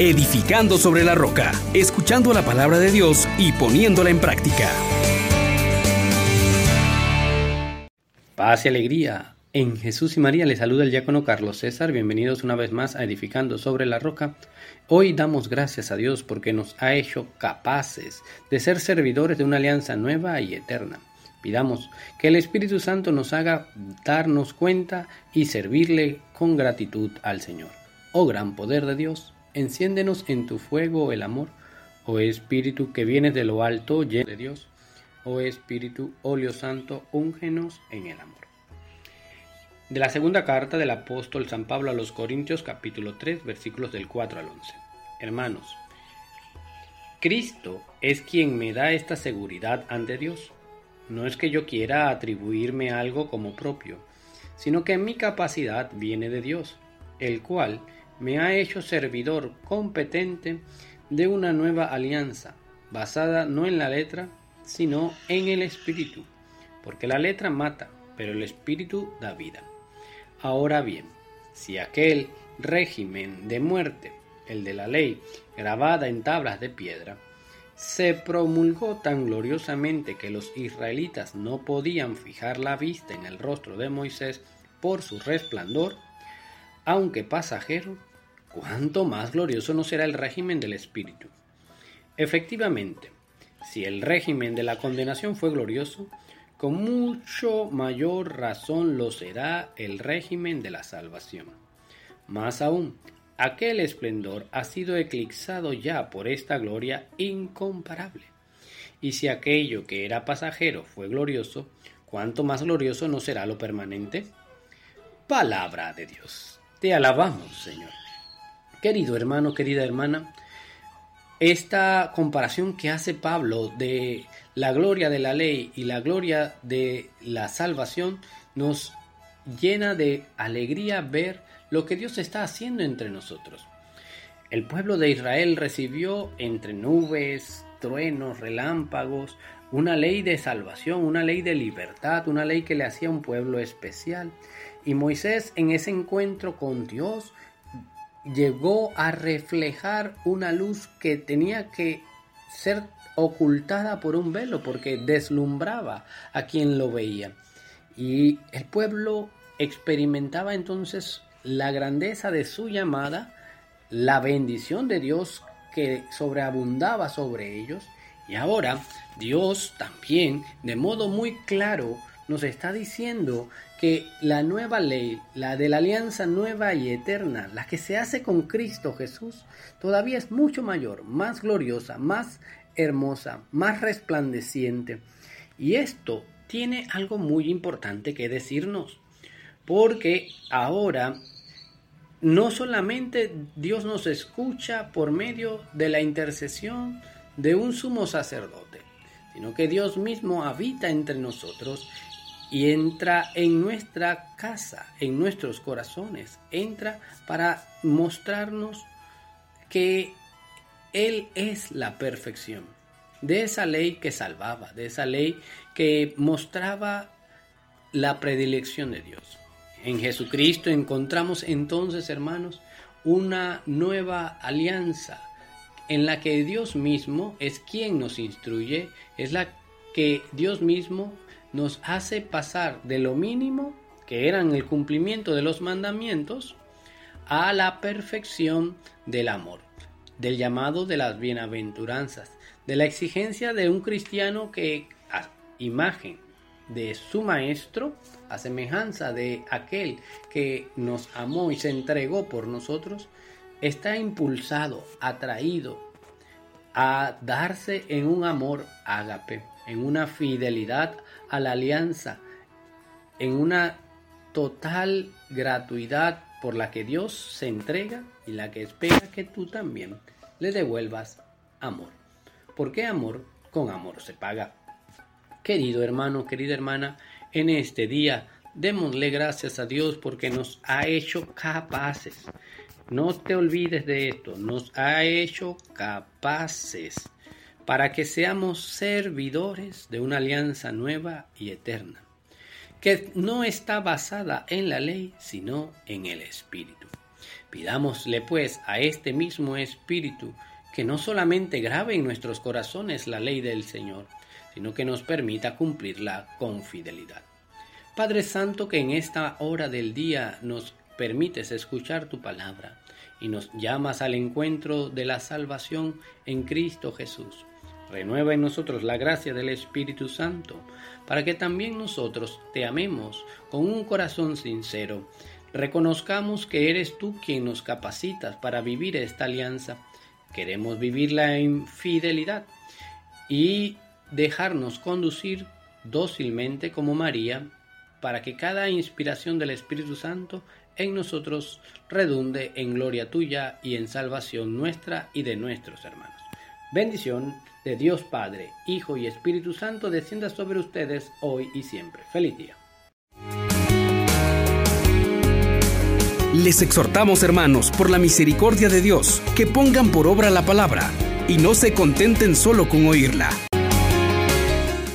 edificando sobre la roca, escuchando la palabra de Dios y poniéndola en práctica. Paz y alegría. En Jesús y María les saluda el diácono Carlos César. Bienvenidos una vez más a Edificando sobre la Roca. Hoy damos gracias a Dios porque nos ha hecho capaces de ser servidores de una alianza nueva y eterna. Pidamos que el Espíritu Santo nos haga darnos cuenta y servirle con gratitud al Señor. Oh gran poder de Dios, enciéndenos en tu fuego el amor, oh Espíritu que vienes de lo alto, lleno de Dios, oh Espíritu, óleo santo, úngenos en el amor. De la segunda carta del apóstol San Pablo a los Corintios capítulo 3 versículos del 4 al 11. Hermanos, Cristo es quien me da esta seguridad ante Dios no es que yo quiera atribuirme algo como propio, sino que mi capacidad viene de Dios, el cual me ha hecho servidor competente de una nueva alianza, basada no en la letra, sino en el espíritu, porque la letra mata, pero el espíritu da vida. Ahora bien, si aquel régimen de muerte, el de la ley, grabada en tablas de piedra, se promulgó tan gloriosamente que los israelitas no podían fijar la vista en el rostro de Moisés por su resplandor, aunque pasajero, cuánto más glorioso no será el régimen del Espíritu. Efectivamente, si el régimen de la condenación fue glorioso, con mucho mayor razón lo será el régimen de la salvación. Más aún, aquel esplendor ha sido eclipsado ya por esta gloria incomparable. Y si aquello que era pasajero fue glorioso, ¿cuánto más glorioso no será lo permanente? Palabra de Dios. Te alabamos, Señor. Querido hermano, querida hermana, esta comparación que hace Pablo de la gloria de la ley y la gloria de la salvación nos llena de alegría ver lo que Dios está haciendo entre nosotros. El pueblo de Israel recibió entre nubes, truenos, relámpagos, una ley de salvación, una ley de libertad, una ley que le hacía un pueblo especial. Y Moisés en ese encuentro con Dios llegó a reflejar una luz que tenía que ser ocultada por un velo porque deslumbraba a quien lo veía. Y el pueblo experimentaba entonces la grandeza de su llamada, la bendición de Dios que sobreabundaba sobre ellos. Y ahora Dios también, de modo muy claro, nos está diciendo que la nueva ley, la de la alianza nueva y eterna, la que se hace con Cristo Jesús, todavía es mucho mayor, más gloriosa, más hermosa, más resplandeciente. Y esto tiene algo muy importante que decirnos. Porque ahora no solamente Dios nos escucha por medio de la intercesión de un sumo sacerdote, sino que Dios mismo habita entre nosotros y entra en nuestra casa, en nuestros corazones, entra para mostrarnos que Él es la perfección de esa ley que salvaba, de esa ley que mostraba la predilección de Dios. En Jesucristo encontramos entonces, hermanos, una nueva alianza en la que Dios mismo es quien nos instruye, es la que Dios mismo nos hace pasar de lo mínimo, que eran el cumplimiento de los mandamientos, a la perfección del amor, del llamado de las bienaventuranzas, de la exigencia de un cristiano que a imagen de su Maestro, a semejanza de aquel que nos amó y se entregó por nosotros, está impulsado, atraído a darse en un amor ágape, en una fidelidad a la alianza, en una total gratuidad por la que Dios se entrega y la que espera que tú también le devuelvas amor. ¿Por qué amor? Con amor se paga. Querido hermano, querida hermana, en este día démosle gracias a Dios porque nos ha hecho capaces. No te olvides de esto, nos ha hecho capaces para que seamos servidores de una alianza nueva y eterna, que no está basada en la ley, sino en el Espíritu. Pidámosle pues a este mismo Espíritu que no solamente grabe en nuestros corazones la ley del Señor, sino que nos permita cumplirla con fidelidad. Padre Santo, que en esta hora del día nos permites escuchar tu palabra y nos llamas al encuentro de la salvación en Cristo Jesús. Renueva en nosotros la gracia del Espíritu Santo, para que también nosotros te amemos con un corazón sincero. Reconozcamos que eres tú quien nos capacitas para vivir esta alianza. Queremos vivirla en fidelidad y dejarnos conducir dócilmente como María para que cada inspiración del Espíritu Santo en nosotros redunde en gloria tuya y en salvación nuestra y de nuestros hermanos. Bendición de Dios Padre, Hijo y Espíritu Santo descienda sobre ustedes hoy y siempre. Feliz día. Les exhortamos, hermanos, por la misericordia de Dios, que pongan por obra la palabra y no se contenten solo con oírla